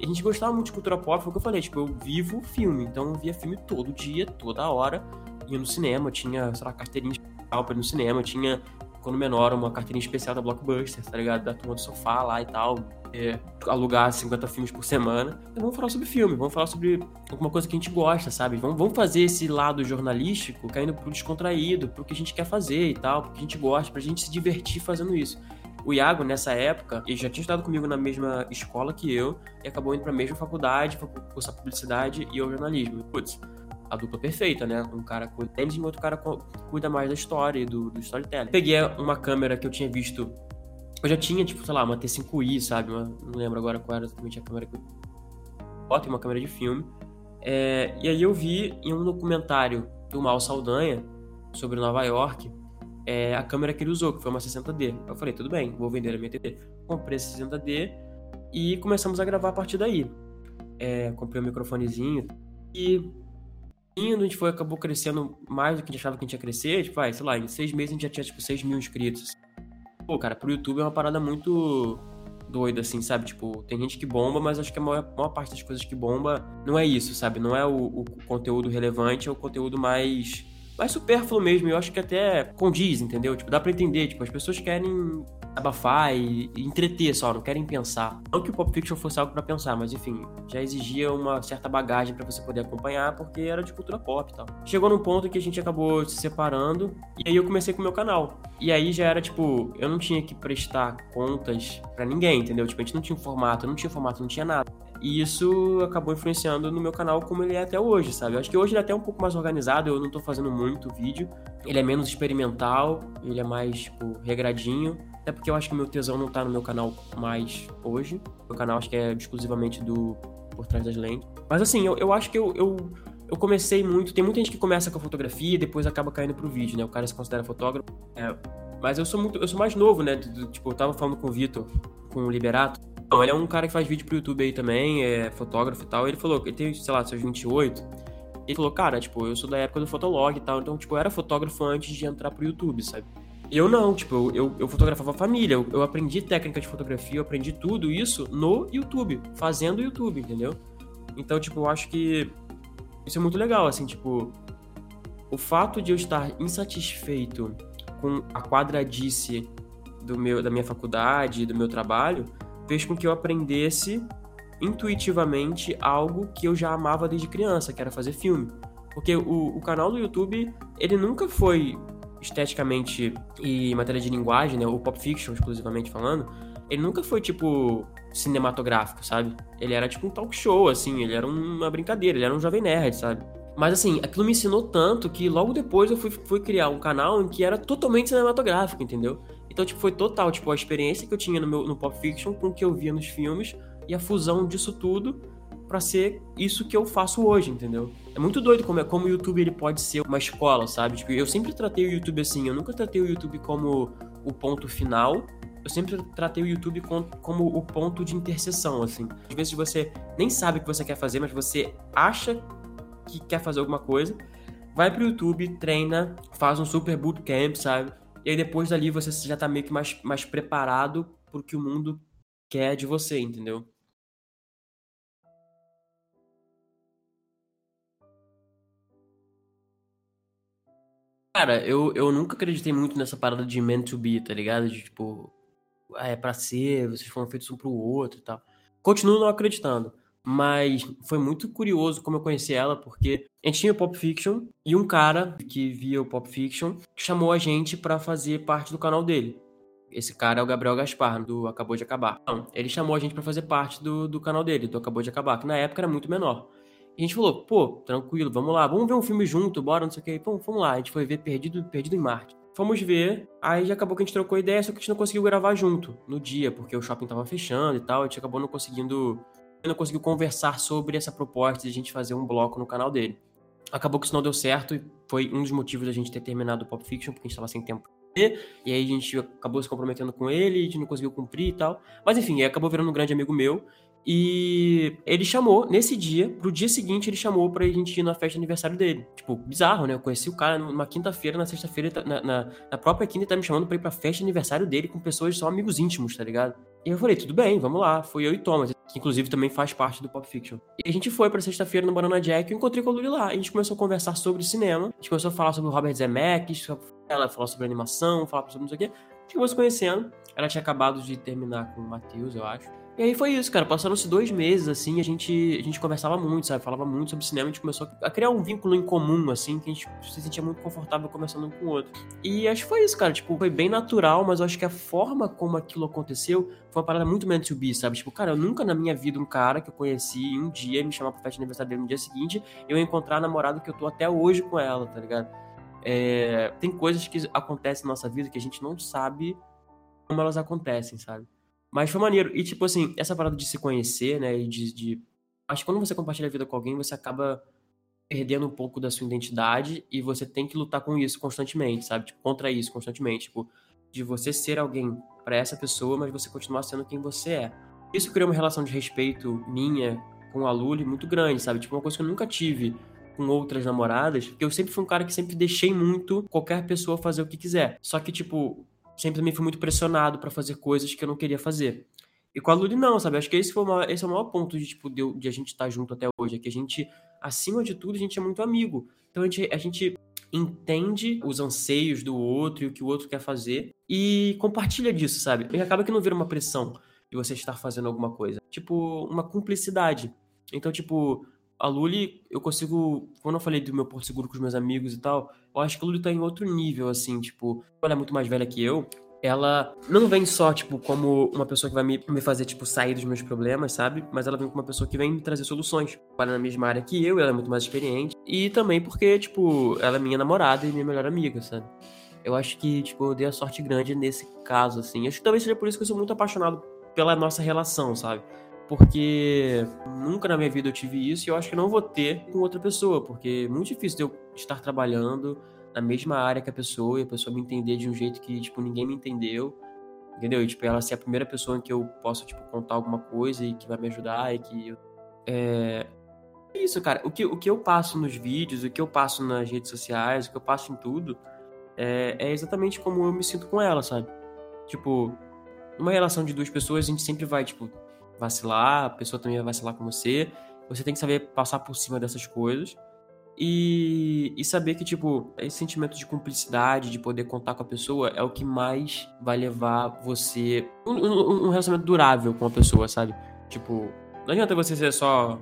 e a gente gostava muito de cultura pop, foi o que eu falei, tipo, eu vivo filme, então eu via filme todo dia, toda hora, ia no cinema, tinha, sei lá, carteirinha pra ir no cinema, tinha quando menor, uma carteirinha especial da Blockbuster, tá ligado? Da turma do sofá lá e tal. É, alugar 50 filmes por semana. Então, vamos falar sobre filme, vamos falar sobre alguma coisa que a gente gosta, sabe? Vamos, vamos fazer esse lado jornalístico caindo pro descontraído, pro que a gente quer fazer e tal, pro que a gente gosta, pra gente se divertir fazendo isso. O Iago, nessa época, ele já tinha estudado comigo na mesma escola que eu e acabou indo pra mesma faculdade, pra cursar publicidade e eu jornalismo. Putz, a dupla perfeita, né? Um cara cuida deles e o outro cara cuida mais da história e do, do storytelling. Peguei uma câmera que eu tinha visto. Eu já tinha, tipo, sei lá, uma T5i, sabe? Uma, não lembro agora qual era exatamente a câmera que eu. Botei uma câmera de filme. É, e aí eu vi em um documentário do Mal Saldanha sobre Nova York é, a câmera que ele usou, que foi uma 60D. Eu falei, tudo bem, vou vender a minha TD. Comprei essa 60D e começamos a gravar a partir daí. É, comprei um microfonezinho e indo, a gente foi, acabou crescendo mais do que a gente achava que a gente ia crescer. Tipo, vai, sei lá, em seis meses a gente já tinha, tipo, 6 mil inscritos. Pô, cara, pro YouTube é uma parada muito doida, assim, sabe? Tipo, tem gente que bomba, mas acho que a maior, maior parte das coisas que bomba não é isso, sabe? Não é o, o conteúdo relevante, é o conteúdo mais mais supérfluo mesmo. Eu acho que até condiz, entendeu? Tipo, dá pra entender. Tipo, as pessoas querem abafar e, entreter só, não querem pensar. Não que o Pop Fiction fosse algo para pensar, mas enfim, já exigia uma certa bagagem para você poder acompanhar, porque era de cultura pop e tal. Chegou num ponto que a gente acabou se separando, e aí eu comecei com o meu canal. E aí já era tipo, eu não tinha que prestar contas para ninguém, entendeu? Tipo, a gente não tinha um formato, não tinha formato, não tinha nada. E isso acabou influenciando no meu canal como ele é até hoje, sabe? Eu acho que hoje ele é até um pouco mais organizado, eu não tô fazendo muito vídeo. Ele é menos experimental, ele é mais, tipo, regradinho. Até porque eu acho que meu tesão não tá no meu canal mais hoje. Meu canal acho que é exclusivamente do Por Trás das Lentes. Mas assim, eu, eu acho que eu, eu, eu comecei muito. Tem muita gente que começa com a fotografia e depois acaba caindo pro vídeo, né? O cara se considera fotógrafo. É, mas eu sou muito. Eu sou mais novo, né? Tipo, eu tava falando com o Vitor, com o Liberato. Então, ele é um cara que faz vídeo pro YouTube aí também, é fotógrafo e tal. Ele falou que ele tem, sei lá, seus 28. Ele falou, cara, tipo, eu sou da época do Fotolog e tal, então, tipo, eu era fotógrafo antes de entrar pro YouTube, sabe? Eu não, tipo, eu, eu fotografava a família, eu, eu aprendi técnica de fotografia, eu aprendi tudo isso no YouTube, fazendo YouTube, entendeu? Então, tipo, eu acho que isso é muito legal, assim, tipo, o fato de eu estar insatisfeito com a quadradice do meu, da minha faculdade, do meu trabalho, fez com que eu aprendesse intuitivamente algo que eu já amava desde criança, que era fazer filme. Porque o, o canal do YouTube, ele nunca foi esteticamente e matéria de linguagem, né, o pop fiction exclusivamente falando, ele nunca foi tipo cinematográfico, sabe? Ele era tipo um talk show, assim, ele era uma brincadeira, ele era um jovem nerd, sabe? Mas assim, aquilo me ensinou tanto que logo depois eu fui, fui criar um canal em que era totalmente cinematográfico, entendeu? Então, tipo, foi total, tipo, a experiência que eu tinha no meu no pop fiction com o que eu via nos filmes e a fusão disso tudo para ser isso que eu faço hoje, entendeu? É muito doido como, é, como o YouTube ele pode ser uma escola, sabe? Tipo, eu sempre tratei o YouTube assim, eu nunca tratei o YouTube como o ponto final, eu sempre tratei o YouTube com, como o ponto de interseção, assim. Às vezes você nem sabe o que você quer fazer, mas você acha que quer fazer alguma coisa, vai pro YouTube, treina, faz um super bootcamp, sabe? E aí depois dali você já tá meio que mais, mais preparado pro que o mundo quer de você, entendeu? Cara, eu, eu nunca acreditei muito nessa parada de meant to be, tá ligado? De tipo, ah, é pra ser, vocês foram feitos um pro outro e tal. Continuo não acreditando. Mas foi muito curioso como eu conheci ela, porque a gente tinha o Pop Fiction e um cara que via o Pop Fiction chamou a gente para fazer parte do canal dele. Esse cara é o Gabriel Gaspar, do Acabou de Acabar. Então, ele chamou a gente para fazer parte do, do canal dele, do Acabou de Acabar, que na época era muito menor. E a gente falou, pô, tranquilo, vamos lá, vamos ver um filme junto, bora, não sei o que. Pô, vamos lá, a gente foi ver Perdido, Perdido em Marte. Fomos ver, aí acabou que a gente trocou ideia, só que a gente não conseguiu gravar junto no dia, porque o shopping tava fechando e tal, a gente acabou não conseguindo. Não conseguiu conversar sobre essa proposta de a gente fazer um bloco no canal dele. Acabou que isso não deu certo e foi um dos motivos da gente ter terminado o Pop Fiction, porque a gente tava sem tempo e aí a gente acabou se comprometendo com ele, a gente não conseguiu cumprir e tal. Mas enfim, acabou virando um grande amigo meu. E ele chamou, nesse dia, pro dia seguinte, ele chamou pra gente ir na festa de aniversário dele. Tipo, bizarro, né? Eu conheci o cara numa quinta-feira, na sexta-feira, tá, na, na, na, própria quinta, ele tá me chamando pra ir pra festa de aniversário dele com pessoas são amigos íntimos, tá ligado? E eu falei, tudo bem, vamos lá. Fui eu e Thomas, que inclusive também faz parte do Pop Fiction. E a gente foi pra sexta-feira no Banana Jack eu encontrei com a Luli lá. A gente começou a conversar sobre cinema. A gente começou a falar sobre o Robert Zemeckis, ela falou sobre animação, falar sobre não sei o quê. A gente acabou se conhecendo. Ela tinha acabado de terminar com o Matheus, eu acho. E aí foi isso, cara. Passaram-se dois meses, assim, a gente, a gente conversava muito, sabe? Falava muito sobre cinema, a gente começou a criar um vínculo em comum, assim, que a gente se sentia muito confortável conversando um com o outro. E acho que foi isso, cara. Tipo, foi bem natural, mas eu acho que a forma como aquilo aconteceu foi uma parada muito meant to be, sabe? Tipo, cara, eu nunca na minha vida um cara que eu conheci um dia me chamar pra festa de aniversário dele no dia seguinte, eu encontrar a namorada que eu tô até hoje com ela, tá ligado? É, tem coisas que acontecem na nossa vida que a gente não sabe como elas acontecem, sabe? Mas foi maneiro. E, tipo assim, essa parada de se conhecer, né? E de, de... Acho que quando você compartilha a vida com alguém, você acaba perdendo um pouco da sua identidade e você tem que lutar com isso constantemente, sabe? Tipo, contra isso constantemente. Tipo, de você ser alguém para essa pessoa, mas você continuar sendo quem você é. Isso criou uma relação de respeito minha com a Luli muito grande, sabe? Tipo, uma coisa que eu nunca tive com outras namoradas, porque eu sempre fui um cara que sempre deixei muito qualquer pessoa fazer o que quiser. Só que, tipo, sempre também fui muito pressionado para fazer coisas que eu não queria fazer. E com a Luli não, sabe? Acho que esse, foi esse é o maior ponto de, tipo, de, de a gente estar tá junto até hoje. É que a gente, acima de tudo, a gente é muito amigo. Então a gente, a gente entende os anseios do outro e o que o outro quer fazer e compartilha disso, sabe? E acaba que não vira uma pressão de você estar fazendo alguma coisa. Tipo, uma cumplicidade. Então, tipo, a Luli, eu consigo. Quando eu falei do meu Porto Seguro com os meus amigos e tal, eu acho que a Luli tá em outro nível, assim, tipo, ela é muito mais velha que eu. Ela não vem só, tipo, como uma pessoa que vai me, me fazer, tipo, sair dos meus problemas, sabe? Mas ela vem como uma pessoa que vem me trazer soluções. Ela é na mesma área que eu, ela é muito mais experiente. E também porque, tipo, ela é minha namorada e minha melhor amiga, sabe? Eu acho que, tipo, eu dei a sorte grande nesse caso, assim. Acho que talvez seja por isso que eu sou muito apaixonado pela nossa relação, sabe? Porque nunca na minha vida eu tive isso e eu acho que não vou ter com outra pessoa, porque é muito difícil eu estar trabalhando na mesma área que a pessoa e a pessoa me entender de um jeito que, tipo, ninguém me entendeu, entendeu? E, tipo, ela ser a primeira pessoa em que eu posso, tipo, contar alguma coisa e que vai me ajudar e que... Eu, é... isso, cara. O que, o que eu passo nos vídeos, o que eu passo nas redes sociais, o que eu passo em tudo, é, é exatamente como eu me sinto com ela, sabe? Tipo, numa relação de duas pessoas, a gente sempre vai, tipo, vacilar, a pessoa também vai vacilar com você. Você tem que saber passar por cima dessas coisas. E, e saber que, tipo, esse sentimento de cumplicidade, de poder contar com a pessoa, é o que mais vai levar você. Um, um, um relacionamento durável com a pessoa, sabe? Tipo, não adianta você ser só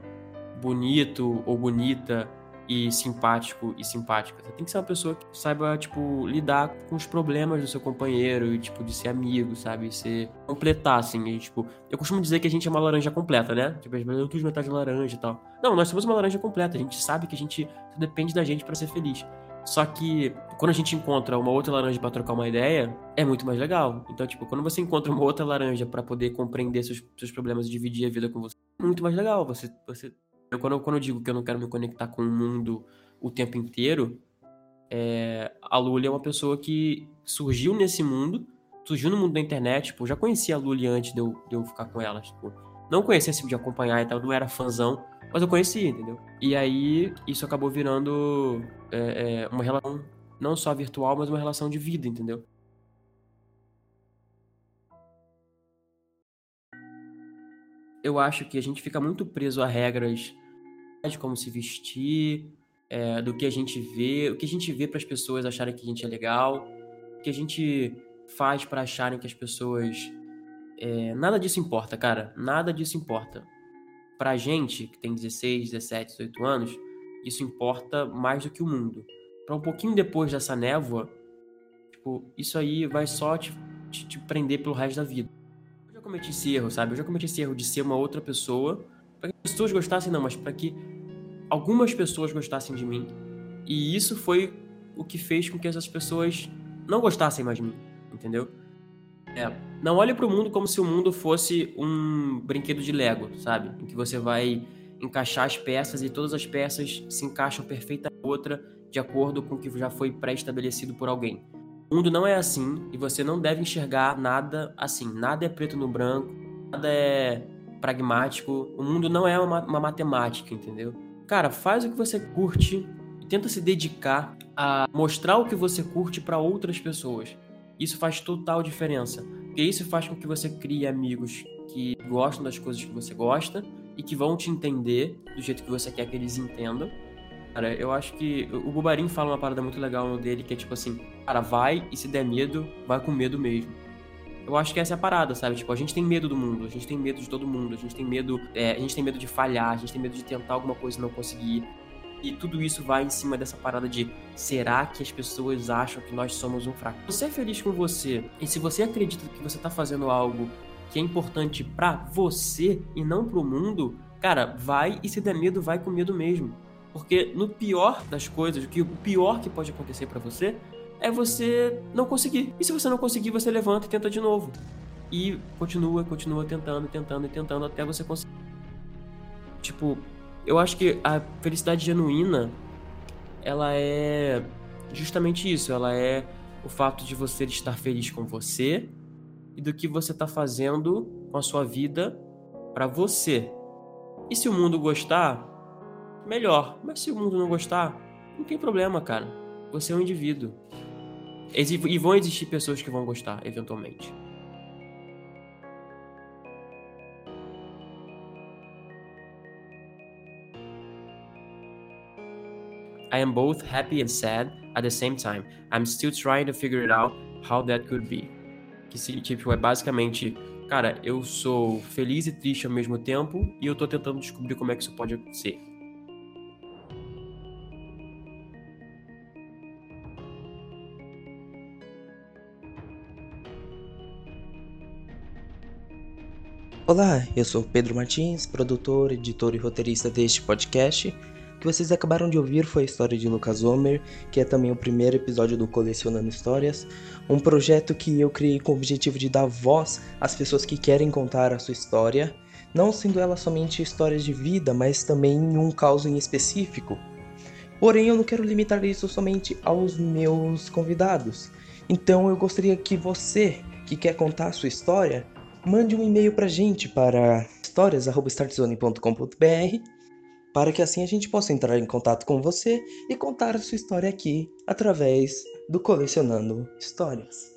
bonito ou bonita e simpático e simpática. Você tem que ser uma pessoa que saiba, tipo, lidar com os problemas do seu companheiro e, tipo, de ser amigo, sabe? Ser... completar, assim. E, tipo, eu costumo dizer que a gente é uma laranja completa, né? Tipo, eu quis metade de laranja e tal. Não, nós somos uma laranja completa. A gente sabe que a gente depende da gente para ser feliz. Só que quando a gente encontra uma outra laranja para trocar uma ideia, é muito mais legal. Então, tipo, quando você encontra uma outra laranja para poder compreender seus, seus problemas e dividir a vida com você, é muito mais legal. Você, você eu, quando, quando eu digo que eu não quero me conectar com o mundo o tempo inteiro, é, a Luli é uma pessoa que surgiu nesse mundo, surgiu no mundo da internet. Tipo, eu já conhecia a Luli antes de eu, de eu ficar com ela. Tipo, não conhecia assim, de acompanhar e tal, não era fãzão, mas eu conhecia, entendeu? E aí isso acabou virando é, é, uma relação não só virtual, mas uma relação de vida, entendeu? Eu acho que a gente fica muito preso a regras de como se vestir, é, do que a gente vê, o que a gente vê para as pessoas acharem que a gente é legal, o que a gente faz para acharem que as pessoas. É, nada disso importa, cara. Nada disso importa. Pra gente, que tem 16, 17, 18 anos, isso importa mais do que o mundo. Pra um pouquinho depois dessa névoa, tipo, isso aí vai só te, te, te prender pelo resto da vida. Cometi esse erro, sabe? Eu já cometi esse erro de ser uma outra pessoa, para que as pessoas gostassem, não, mas para que algumas pessoas gostassem de mim. E isso foi o que fez com que essas pessoas não gostassem mais de mim, entendeu? É, não olhe para o mundo como se o mundo fosse um brinquedo de Lego, sabe? Em que você vai encaixar as peças e todas as peças se encaixam perfeita outra de acordo com o que já foi pré-estabelecido por alguém. O mundo não é assim e você não deve enxergar nada assim. Nada é preto no branco, nada é pragmático. O mundo não é uma, uma matemática, entendeu? Cara, faz o que você curte e tenta se dedicar a mostrar o que você curte para outras pessoas. Isso faz total diferença. Porque isso faz com que você crie amigos que gostam das coisas que você gosta e que vão te entender do jeito que você quer que eles entendam. Cara, eu acho que o Bubarim fala uma parada muito legal no dele, que é tipo assim, cara, vai e se der medo, vai com medo mesmo. Eu acho que essa é a parada, sabe? Tipo, a gente tem medo do mundo, a gente tem medo de todo mundo, a gente tem medo, é, a gente tem medo de falhar, a gente tem medo de tentar alguma coisa e não conseguir. E tudo isso vai em cima dessa parada de será que as pessoas acham que nós somos um fraco? Você é feliz com você e se você acredita que você tá fazendo algo que é importante para você e não pro mundo, cara, vai e se der medo, vai com medo mesmo. Porque no pior das coisas, o que o pior que pode acontecer para você é você não conseguir. E se você não conseguir, você levanta e tenta de novo. E continua, continua tentando, tentando e tentando até você conseguir. Tipo, eu acho que a felicidade genuína, ela é justamente isso. Ela é o fato de você estar feliz com você e do que você está fazendo com a sua vida para você. E se o mundo gostar, melhor. Mas se o mundo não gostar, não tem problema, cara. Você é um indivíduo. E vão existir pessoas que vão gostar, eventualmente. I am both happy and sad at the same time. I'm still trying to figure it out how that could be. Que tipo é basicamente, cara, eu sou feliz e triste ao mesmo tempo e eu tô tentando descobrir como é que isso pode ser. Olá, eu sou Pedro Martins, produtor, editor e roteirista deste podcast. O que vocês acabaram de ouvir foi a história de Lucas Homer, que é também o primeiro episódio do Colecionando Histórias, um projeto que eu criei com o objetivo de dar voz às pessoas que querem contar a sua história, não sendo ela somente histórias de vida, mas também um caso em específico. Porém, eu não quero limitar isso somente aos meus convidados. Então, eu gostaria que você, que quer contar a sua história, mande um e-mail pra gente para histórias@startzone.com.br para que assim a gente possa entrar em contato com você e contar a sua história aqui através do Colecionando Histórias.